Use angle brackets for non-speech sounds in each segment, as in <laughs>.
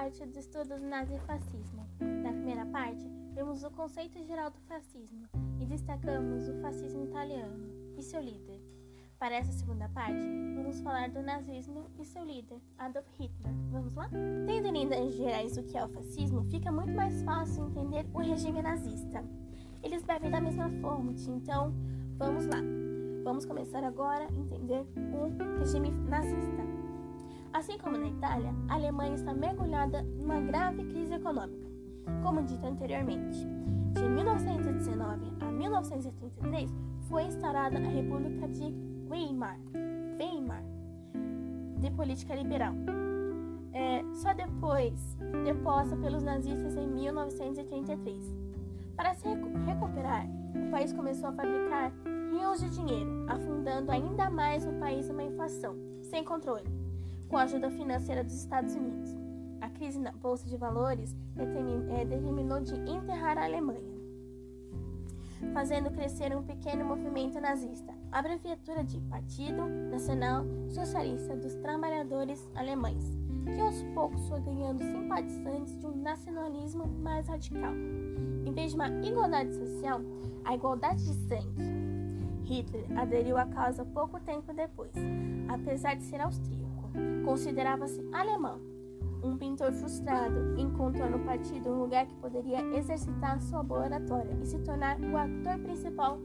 parte do estudo do nazifascismo. Na primeira parte, vemos o conceito geral do fascismo e destacamos o fascismo italiano e seu líder. Para essa segunda parte, vamos falar do nazismo e seu líder, Adolf Hitler. Vamos lá? Tendo em linhas gerais o que é o fascismo, fica muito mais fácil entender o regime nazista. Eles bebem da mesma fonte, então vamos lá. Vamos começar agora a entender o regime nazista. Assim como na Itália, a Alemanha está mergulhada numa grave crise econômica. Como dito anteriormente, de 1919 a 1933 foi instaurada a República de Weimar, Weimar de política liberal. É, só depois deposta pelos nazistas em 1933. Para se recuperar, o país começou a fabricar rios de dinheiro, afundando ainda mais o país numa inflação sem controle, com a ajuda financeira dos Estados Unidos. A crise na bolsa de valores é, determinou de enterrar a Alemanha, fazendo crescer um pequeno movimento nazista, abreviatura de Partido Nacional Socialista dos Trabalhadores Alemães, que aos poucos foi ganhando simpatizantes de um nacionalismo mais radical. Em vez de uma igualdade social, a igualdade de sangue. Hitler aderiu à causa pouco tempo depois, apesar de ser austríaco. Considerava-se alemão. Um pintor frustrado encontrou no partido um lugar que poderia exercitar sua boa oratória e se tornar o ator principal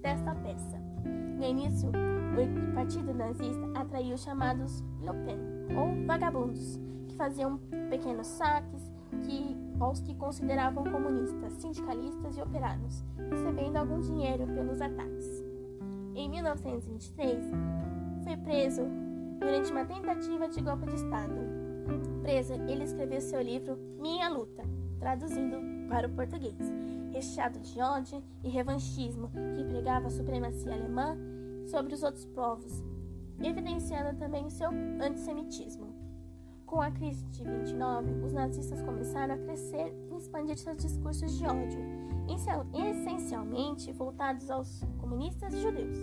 desta peça. No início, o partido nazista atraiu os chamados Pen, ou vagabundos, que faziam pequenos saques que, aos que consideravam comunistas, sindicalistas e operários, recebendo algum dinheiro pelos ataques. Em 1923, foi preso durante uma tentativa de golpe de Estado. Preso, ele escreveu seu livro Minha Luta, traduzindo para o português, recheado de ódio e revanchismo que pregava a supremacia alemã sobre os outros povos, evidenciando também seu antissemitismo. Com a crise de 29, os nazistas começaram a crescer e expandir seus discursos de ódio, essencialmente voltados aos comunistas e judeus.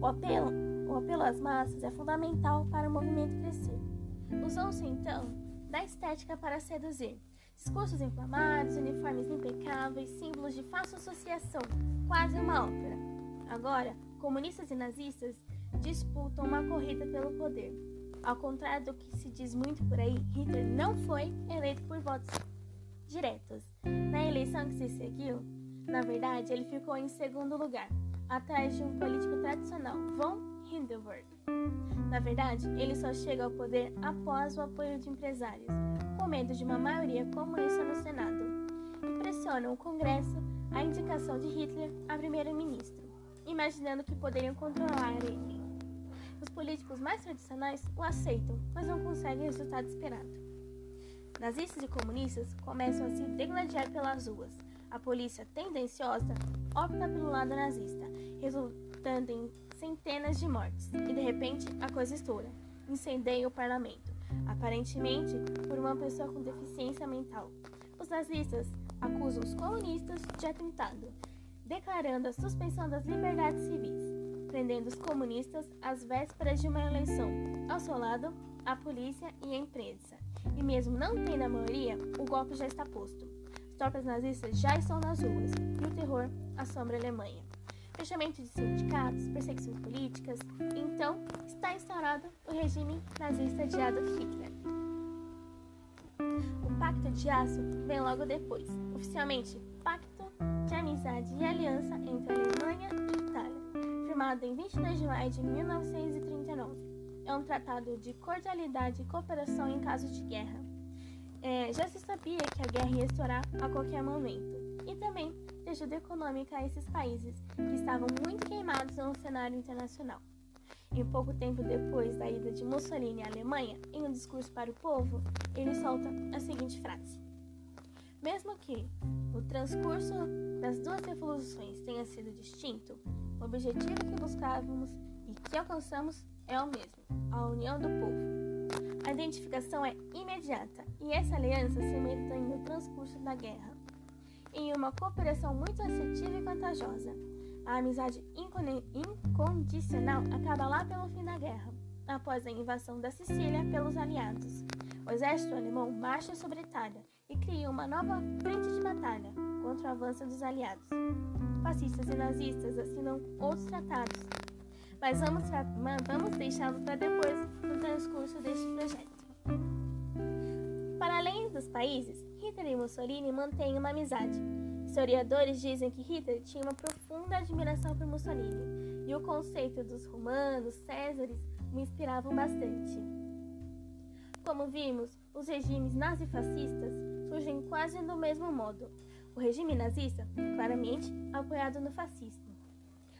O apelo, o apelo às massas é fundamental para o movimento crescer. Usou-se então da estética para seduzir. Discursos inflamados, uniformes impecáveis, símbolos de fácil associação, quase uma ópera. Agora, comunistas e nazistas disputam uma corrida pelo poder. Ao contrário do que se diz muito por aí, Hitler não foi eleito por votos diretos. Na eleição que se seguiu, na verdade, ele ficou em segundo lugar, atrás de um político tradicional, von Hindenburg. Na verdade, ele só chega ao poder após o apoio de empresários, com medo de uma maioria comunista no Senado, e pressionam o Congresso a indicação de Hitler a primeiro-ministro, imaginando que poderiam controlar ele. Os políticos mais tradicionais o aceitam, mas não conseguem o resultado esperado. Nazistas e comunistas começam a se degladiar pelas ruas. A polícia tendenciosa opta pelo lado nazista, resultando em centenas de mortes. E de repente, a coisa estoura. Incendeia o parlamento, aparentemente por uma pessoa com deficiência mental. Os nazistas acusam os comunistas de atentado, declarando a suspensão das liberdades civis prendendo os comunistas às vésperas de uma eleição. Ao seu lado, a polícia e a imprensa. E mesmo não tendo a maioria, o golpe já está posto. As tropas nazistas já estão nas ruas e o terror assombra a Alemanha. Fechamento de sindicatos, perseguições políticas. Então, está instaurado o regime nazista de Adolf Hitler. O Pacto de Aço vem logo depois, oficialmente Pacto de Amizade e Aliança entre Alemanha e Itália firmado em 22 de maio de 1939. É um tratado de cordialidade e cooperação em caso de guerra. É, já se sabia que a guerra ia estourar a qualquer momento, e também de ajuda econômica a esses países que estavam muito queimados no cenário internacional. E pouco tempo depois da ida de Mussolini à Alemanha, em um discurso para o povo, ele solta a seguinte frase: Mesmo que o transcurso das duas revoluções tenha sido distinto, o objetivo que buscávamos e que alcançamos é o mesmo: a união do povo. A identificação é imediata e essa aliança se mantém no transcurso da guerra, em uma cooperação muito assertiva e vantajosa. A amizade incondicional acaba lá pelo fim da guerra, após a invasão da Sicília pelos aliados. O exército alemão marcha sobre Itália e cria uma nova frente de batalha contra o avanço dos aliados. Fascistas e nazistas assinam outros tratados, mas vamos, vamos deixá-lo para depois no transcurso deste projeto. Para além dos países, Hitler e Mussolini mantêm uma amizade. Historiadores dizem que Hitler tinha uma profunda admiração por Mussolini e o conceito dos romanos, césares, o inspiravam bastante. Como vimos, os regimes nazifascistas surgem quase do mesmo modo. O regime nazista, claramente, apoiado no fascismo.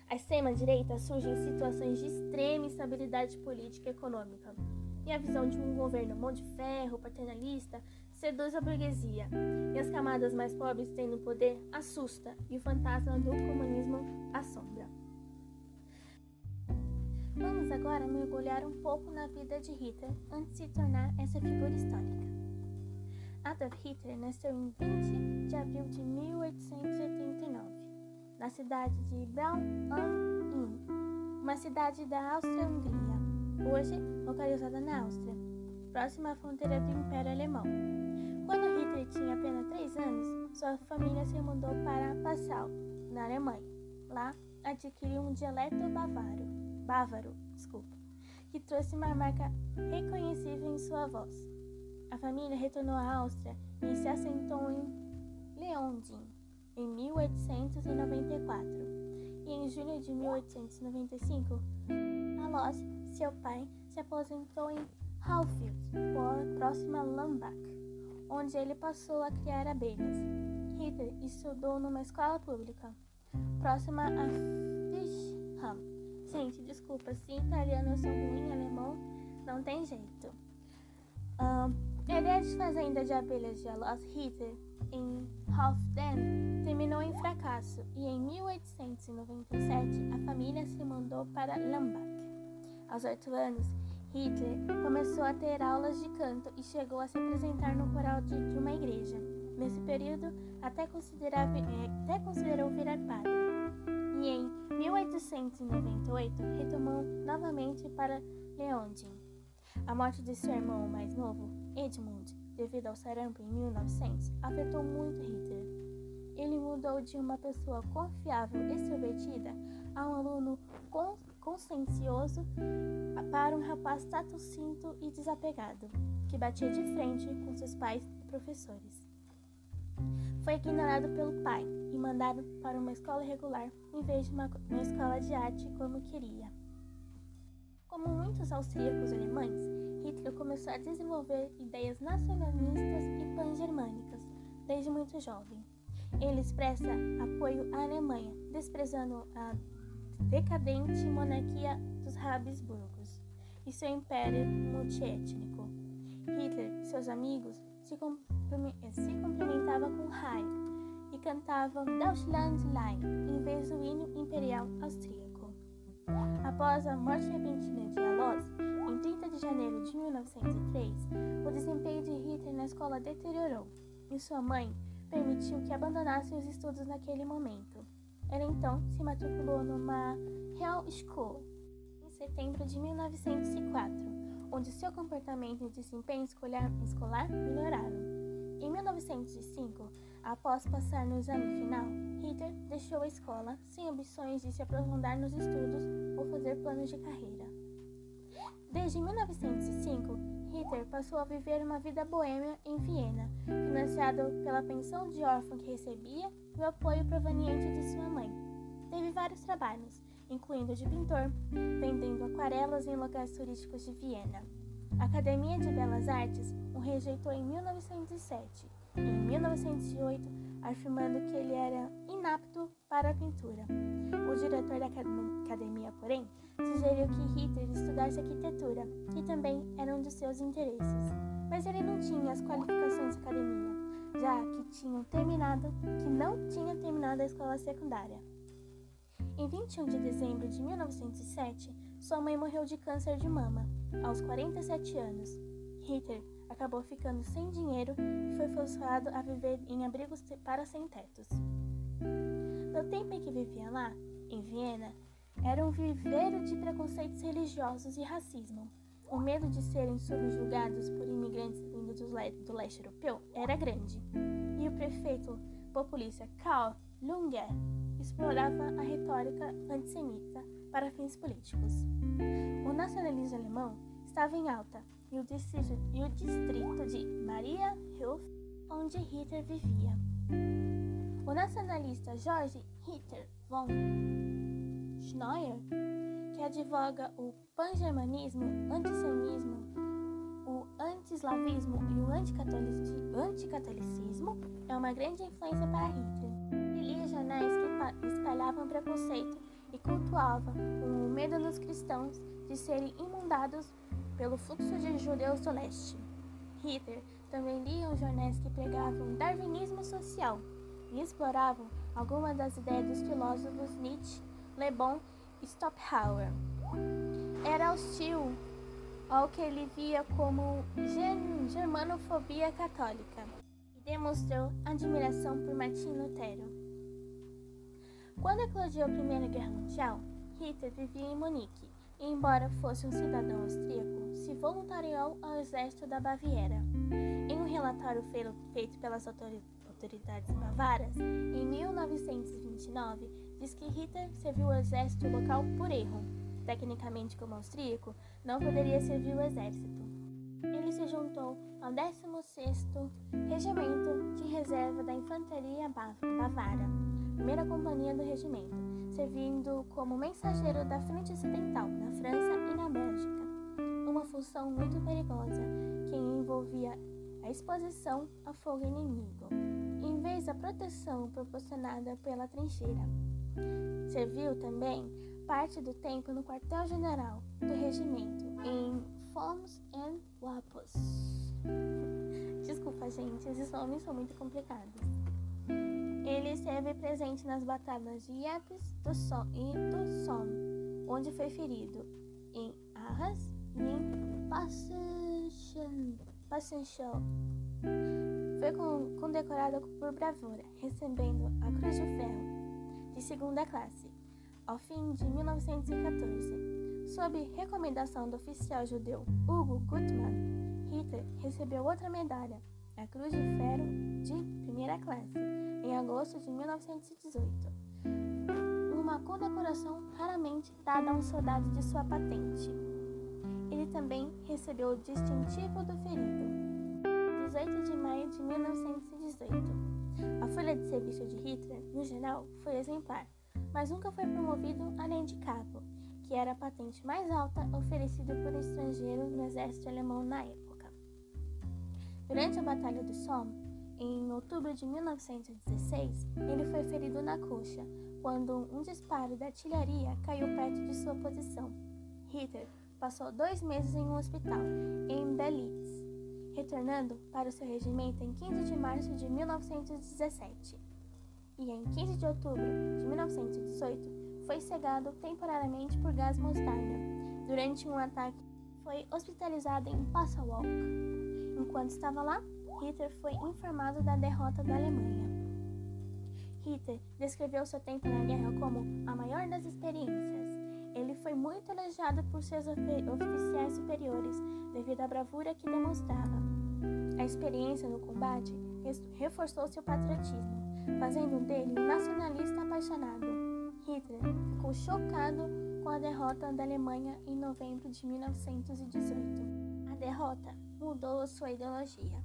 A extrema-direita surge em situações de extrema instabilidade política e econômica. E a visão de um governo mão de ferro, paternalista, seduz a burguesia. E as camadas mais pobres tendo poder assusta, e o fantasma do comunismo assombra. Vamos agora mergulhar um pouco na vida de Hitler antes de se tornar essa figura histórica. Adolf Hitler nasceu em 20 de abril de 1889, na cidade de Braun am Inn, uma cidade da Áustria-Hungria, hoje localizada na Áustria, próxima à fronteira do Império Alemão. Quando Hitler tinha apenas 3 anos, sua família se mudou para Passau, na Alemanha. Lá, adquiriu um dialeto bavaro bávaro, desculpa, que trouxe uma marca reconhecível em sua voz. A família retornou à Áustria e se assentou em Leonding em 1894. E em julho de 1895, Alois, seu pai, se aposentou em Halfield, próxima a Lambach, onde ele passou a criar abelhas. Hitler estudou numa escola pública, próxima a Fischham, Gente, desculpa, se italiano eu sou ruim, alemão não tem jeito. Um, a ideia de fazenda de abelhas de Alois Hitler em Halfden terminou em fracasso e em 1897 a família se mudou para Lambach. Aos oito anos, Hitler começou a ter aulas de canto e chegou a se apresentar no coral de, de uma igreja. Nesse período, até, é, até considerou virar padre e em 1898 retomou novamente para Leonding. A morte de seu irmão mais novo, Edmund, devido ao sarampo em 1900, afetou muito Hitler. Ele mudou de uma pessoa confiável e extrovertida a um aluno consciencioso para um rapaz tatucinto e desapegado, que batia de frente com seus pais e professores. Foi ignorado pelo pai e mandado para uma escola regular em vez de uma, uma escola de arte como queria. Como muitos austríacos alemães, Hitler começou a desenvolver ideias nacionalistas e pan-germânicas desde muito jovem. Ele expressa apoio à Alemanha, desprezando a decadente monarquia dos Habsburgos e seu império multiétnico. Hitler e seus amigos se, se complementava com Heil e cantava Deutschland Line em vez do hino imperial austríaco. Após a morte repentina de Alois, em 30 de janeiro de 1903, o desempenho de Hitler na escola deteriorou e sua mãe permitiu que abandonasse os estudos naquele momento. Ela então se matriculou numa Real School em setembro de 1904 onde seu comportamento e desempenho escolar melhoraram. Em 1905, após passar no exame final, Hitler deixou a escola sem ambições de se aprofundar nos estudos ou fazer planos de carreira. Desde 1905, Hitler passou a viver uma vida boêmia em Viena, financiado pela pensão de órfão que recebia e o apoio proveniente de sua mãe. Teve vários trabalhos, incluindo de pintor, vendendo aquarelas em lugares turísticos de Viena. A Academia de Belas Artes o rejeitou em 1907 e em 1908, afirmando que ele era inapto para a pintura. O diretor da academia, porém, sugeriu que Hitler estudasse arquitetura, que também era um dos seus interesses. Mas ele não tinha as qualificações da academia, já que tinham terminado, que não tinha terminado a escola secundária. Em 21 de dezembro de 1907, sua mãe morreu de câncer de mama, aos 47 anos. Hitler acabou ficando sem dinheiro e foi forçado a viver em abrigos para sem-tetos. No tempo em que vivia lá, em Viena, era um viveiro de preconceitos religiosos e racismo. o medo de serem subjugados por imigrantes vindos do, le do leste europeu era grande, e o prefeito populista Karl Lunger explorava a retórica antissemita para fins políticos. O nacionalismo alemão estava em alta e o distrito, e o distrito de Maria Hilf, onde Hitler vivia. O nacionalista George Hitler von Schneuer, que advoga o pan-germanismo, antissionismo, o anti-eslavismo e o anticatolicismo, é uma grande influência para Hitler. Ele lia jornais que espalhavam preconceito e cultuavam o medo dos cristãos de serem inundados pelo fluxo de judeus do leste. Hitler também lia os jornais que pregavam darwinismo social e exploravam algumas das ideias dos filósofos Nietzsche, Le Bon e Schopenhauer. Era hostil ao que ele via como germanofobia católica e demonstrou admiração por Martin Lutero. Quando eclodiu a Primeira Guerra Mundial, Hitler vivia em Munique embora fosse um cidadão austríaco, se voluntariou ao exército da Baviera. Em um relatório feito pelas autoridades bavaras, em 1929, diz que Hitler serviu o exército local por erro. Tecnicamente, como austríaco, não poderia servir o exército. Ele se juntou ao 16º Regimento de Reserva da Infantaria Bavara, primeira companhia do regimento, servindo como mensageiro da Frente Ocidental, na França e na Bélgica. Uma função muito perigosa que envolvia a exposição a fogo inimigo em vez da proteção proporcionada pela trincheira. Serviu também parte do tempo no quartel-general do regimento em Foms and Lapos. <laughs> Desculpa, gente, esses nomes são muito complicados. Ele esteve presente nas batalhas de Ypres do Som e do Somme, onde foi ferido em Arras e em Passenchel. Foi condecorado por bravura, recebendo a Cruz de Ferro de segunda classe, ao fim de 1914. Sob recomendação do oficial judeu Hugo Gutmann, Hitler recebeu outra medalha, a Cruz de Ferro de primeira classe, em agosto de 1918. Uma condecoração raramente dada a um soldado de sua patente. Ele também recebeu o distintivo do ferido, 18 de maio de 1918. A folha de serviço de Hitler, no geral, foi exemplar, mas nunca foi promovido além de cabo, que era a patente mais alta oferecida por um estrangeiro no exército alemão na época. Durante a Batalha do Somme, em outubro de 1916, ele foi ferido na coxa quando um disparo da artilharia caiu perto de sua posição. Hitler passou dois meses em um hospital, em Belitz, retornando para o seu regimento em 15 de março de 1917. E em 15 de outubro de 1918 foi cegado temporariamente por gás mostarda. Durante um ataque, foi hospitalizado em Passawalk. Enquanto estava lá, Hitler foi informado da derrota da Alemanha. Hitler descreveu seu tempo na guerra como a maior das experiências. Ele foi muito elogiado por seus oficiais superiores devido à bravura que demonstrava. A experiência no combate reforçou seu patriotismo, fazendo dele um nacionalista apaixonado. Hitler ficou chocado com a derrota da Alemanha em novembro de 1918. A derrota mudou sua ideologia.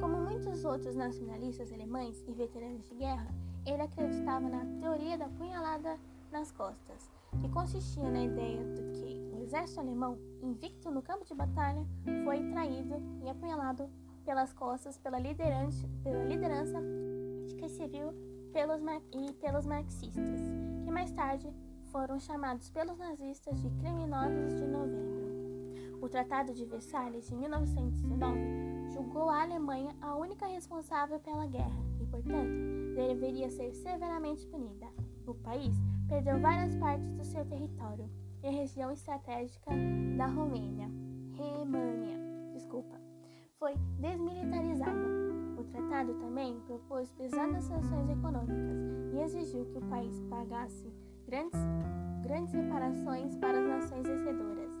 Como muitos outros nacionalistas alemães e veteranos de guerra, ele acreditava na teoria da punhalada nas costas, que consistia na ideia de que o exército alemão, invicto no campo de batalha, foi traído e apunhalado pelas costas pela liderança, pela liderança política civil pelos e pelos marxistas, que mais tarde foram chamados pelos nazistas de criminosos de novembro. O Tratado de Versalhes de 1919 julgou a Alemanha a única responsável pela guerra e, portanto, deveria ser severamente punida. O país perdeu várias partes do seu território e a região estratégica da Romênia, Remânia, desculpa, foi desmilitarizada. O tratado também propôs pesadas sanções econômicas e exigiu que o país pagasse grandes, grandes reparações para as nações vencedoras.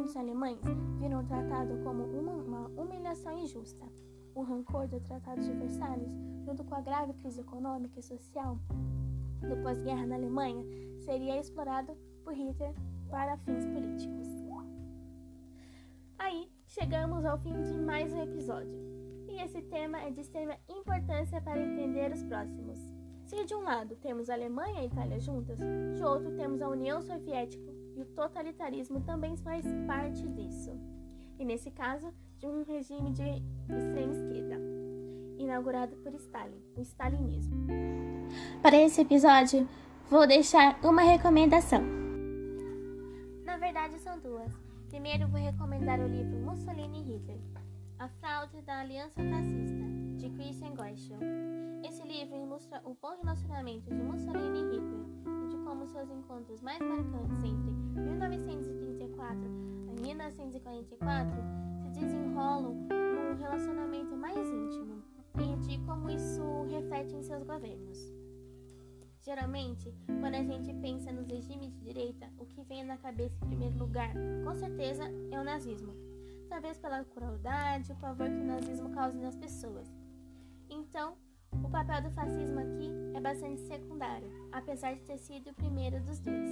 Muitos alemães viram o tratado como uma, uma humilhação injusta. O rancor do Tratado de Versalhes, junto com a grave crise econômica e social do pós-guerra na Alemanha, seria explorado por Hitler para fins políticos. Aí chegamos ao fim de mais um episódio. E esse tema é de extrema importância para entender os próximos. Se de um lado temos Alemanha e Itália juntas, de outro temos a União Soviética e o totalitarismo também faz parte disso. E nesse caso, de um regime de extrema esquerda, inaugurado por Stalin, o stalinismo. Para esse episódio, vou deixar uma recomendação. Na verdade, são duas. Primeiro, vou recomendar o livro Mussolini e Hitler, A Fraude da Aliança Fascista, de Christian Goeschel. Esse livro ilustra o bom relacionamento de Mussolini e Hitler como seus encontros mais marcantes entre 1934 e 1944 se desenrolam num relacionamento mais íntimo e de como isso reflete em seus governos. Geralmente, quando a gente pensa nos regimes de direita, o que vem na cabeça em primeiro lugar, com certeza, é o nazismo. Talvez pela crueldade o pavor que o nazismo causa nas pessoas. Então, o papel do fascismo aqui é bastante secundário, apesar de ter sido o primeiro dos dois.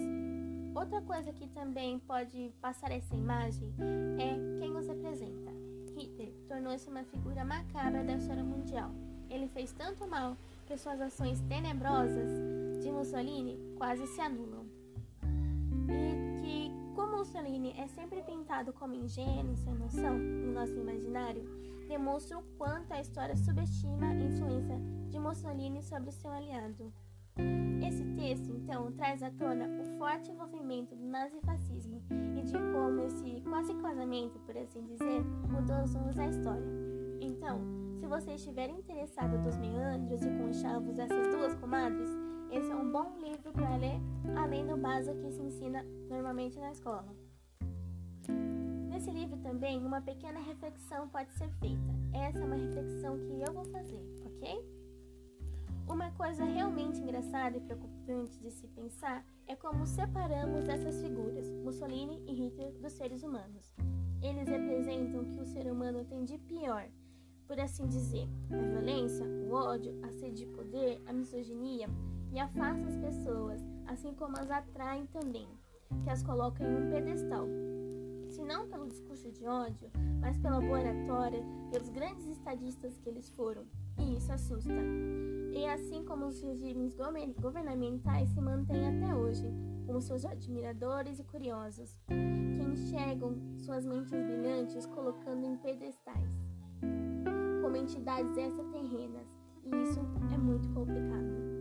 Outra coisa que também pode passar essa imagem é quem os representa. Hitler tornou-se uma figura macabra da história mundial. Ele fez tanto mal que suas ações tenebrosas de Mussolini quase se anulam. E que, como Mussolini é sempre pintado como ingênuo sem noção no nosso imaginário, demonstra o quanto a história subestima a influência de Mussolini sobre seu aliado. Esse texto, então, traz à tona o forte envolvimento do nazifascismo e de como esse quase casamento, por assim dizer, mudou os rumos da história. Então, se você estiver interessado dos meandros e conchavos dessas duas comadres, esse é um bom livro para ler, além do básico que se ensina normalmente na escola. Nesse livro também, uma pequena reflexão pode ser feita. Essa é uma reflexão que eu vou fazer, ok? Uma coisa realmente engraçada e preocupante de se pensar é como separamos essas figuras, Mussolini e Hitler, dos seres humanos. Eles representam o que o ser humano tem de pior, por assim dizer, a violência, o ódio, a sede de poder, a misoginia, e afasta as pessoas, assim como as atraem também, que as colocam em um pedestal. De ódio, mas pela boa oratória, pelos grandes estadistas que eles foram. E isso assusta. E assim como os regimes governamentais se mantêm até hoje, como seus admiradores e curiosos, que enxergam suas mentes brilhantes colocando em pedestais, como entidades extraterrenas, e isso é muito complicado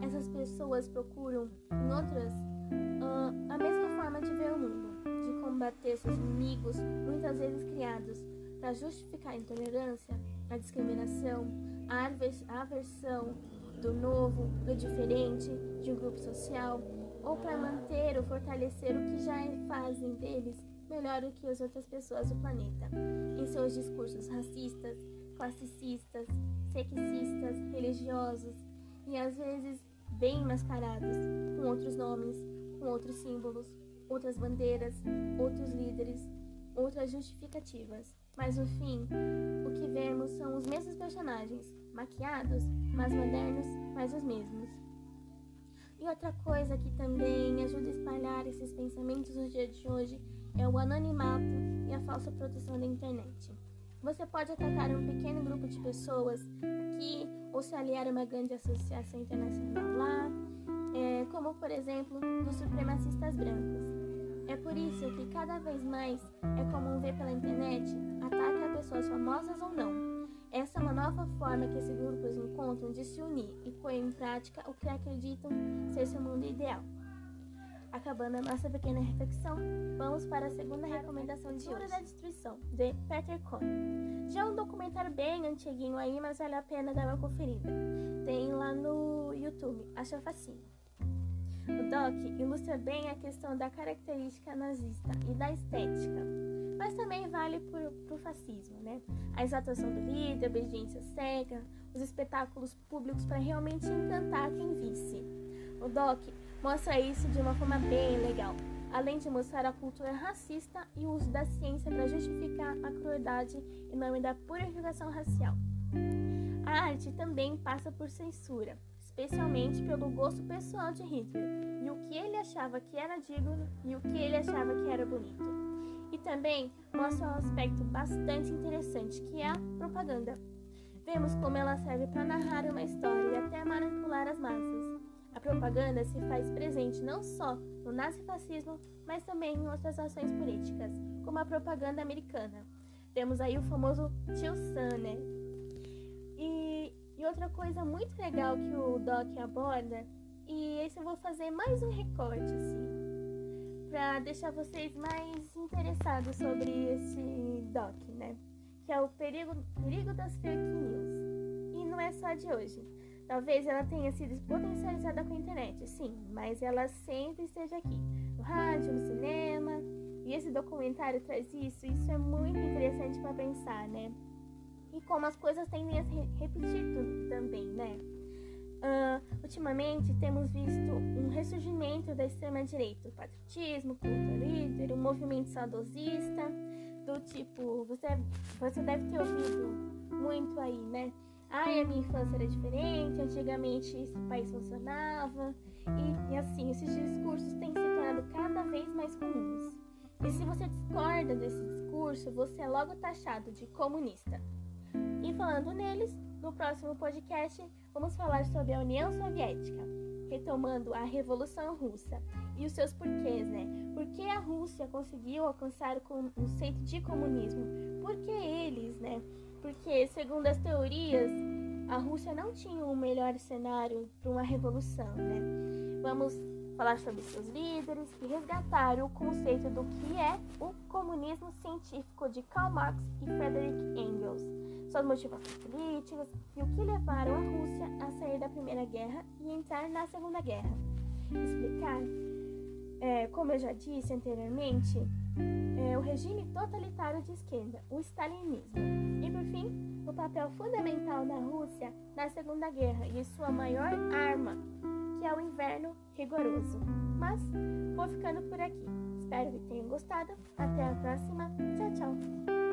essas pessoas procuram em outras uh, a mesma forma de ver o mundo, de combater seus inimigos, muitas vezes criados para justificar a intolerância, a discriminação, a aversão do novo, do diferente, de um grupo social, ou para manter ou fortalecer o que já fazem deles melhor do que as outras pessoas do planeta, em seus discursos racistas, classicistas, sexistas, religiosos e às vezes bem mascarados, com outros nomes, com outros símbolos, outras bandeiras, outros líderes, outras justificativas. Mas no fim, o que vemos são os mesmos personagens, maquiados, mas modernos, mas os mesmos. E outra coisa que também ajuda a espalhar esses pensamentos no dia de hoje é o anonimato e a falsa proteção da internet. Você pode atacar um pequeno grupo de pessoas aqui ou se aliar a uma grande associação internacional lá, exemplo dos supremacistas brancos. É por isso que cada vez mais é comum ver pela internet ataque a pessoas famosas ou não. Essa é uma nova forma que esses grupos encontram de se unir e pôr em prática o que acreditam ser seu mundo ideal. Acabando a nossa pequena reflexão, vamos para a segunda recomendação de hoje. da Destruição, de Peter Cohn. Já é um documentário bem antiguinho aí, mas vale a pena dar uma conferida. Tem lá no YouTube, acha facinho. O doc ilustra bem a questão da característica nazista e da estética, mas também vale para o fascismo, né? A exaltação do líder, a obediência cega, os espetáculos públicos para realmente encantar quem visse. O doc mostra isso de uma forma bem legal. além de mostrar a cultura racista e o uso da ciência para justificar a crueldade em nome da purificação racial. A arte também passa por censura, especialmente pelo gosto pessoal de Hitler e o que ele achava que era digno e o que ele achava que era bonito. E também mostra um aspecto bastante interessante que é a propaganda. Vemos como ela serve para narrar uma história e até manipular as massas. A propaganda se faz presente não só no nazifascismo, mas também em outras ações políticas, como a propaganda americana. Temos aí o famoso Tio Sam, né? Outra coisa muito legal que o Doc aborda, e esse eu vou fazer mais um recorte, assim, para deixar vocês mais interessados sobre esse Doc, né? Que é o perigo, perigo das fake news. E não é só de hoje. Talvez ela tenha sido potencializada com a internet, sim, mas ela sempre esteja aqui, no rádio, no cinema. E esse documentário traz isso, isso é muito interessante para pensar, né? E como as coisas tendem a se repetir também, né? Uh, ultimamente temos visto um ressurgimento da extrema-direita, o patriotismo, culto líder, o movimento saudosista, do tipo, você, você deve ter ouvido muito aí, né? Ai, a minha infância era diferente, antigamente esse país funcionava. E, e assim, esses discursos têm se tornado cada vez mais comuns. E se você discorda desse discurso, você é logo taxado de comunista. Falando neles, no próximo podcast vamos falar sobre a União Soviética, retomando a Revolução Russa e os seus porquês, né? Por que a Rússia conseguiu alcançar o conceito de comunismo? Por que eles, né? porque, segundo as teorias, a Rússia não tinha um melhor cenário para uma revolução, né? Vamos falar sobre seus líderes e resgatar o conceito do que é o comunismo científico de Karl Marx e Friedrich Engels, suas motivações políticas e o que levaram a Rússia a sair da Primeira Guerra e entrar na Segunda Guerra. Explicar, é, como eu já disse anteriormente, é, o regime totalitário de esquerda, o stalinismo. E por fim, o papel fundamental da Rússia na Segunda Guerra e sua maior arma, que é o inverno rigoroso. Mas vou ficando por aqui. Espero que tenham gostado. Até a próxima. Tchau, tchau.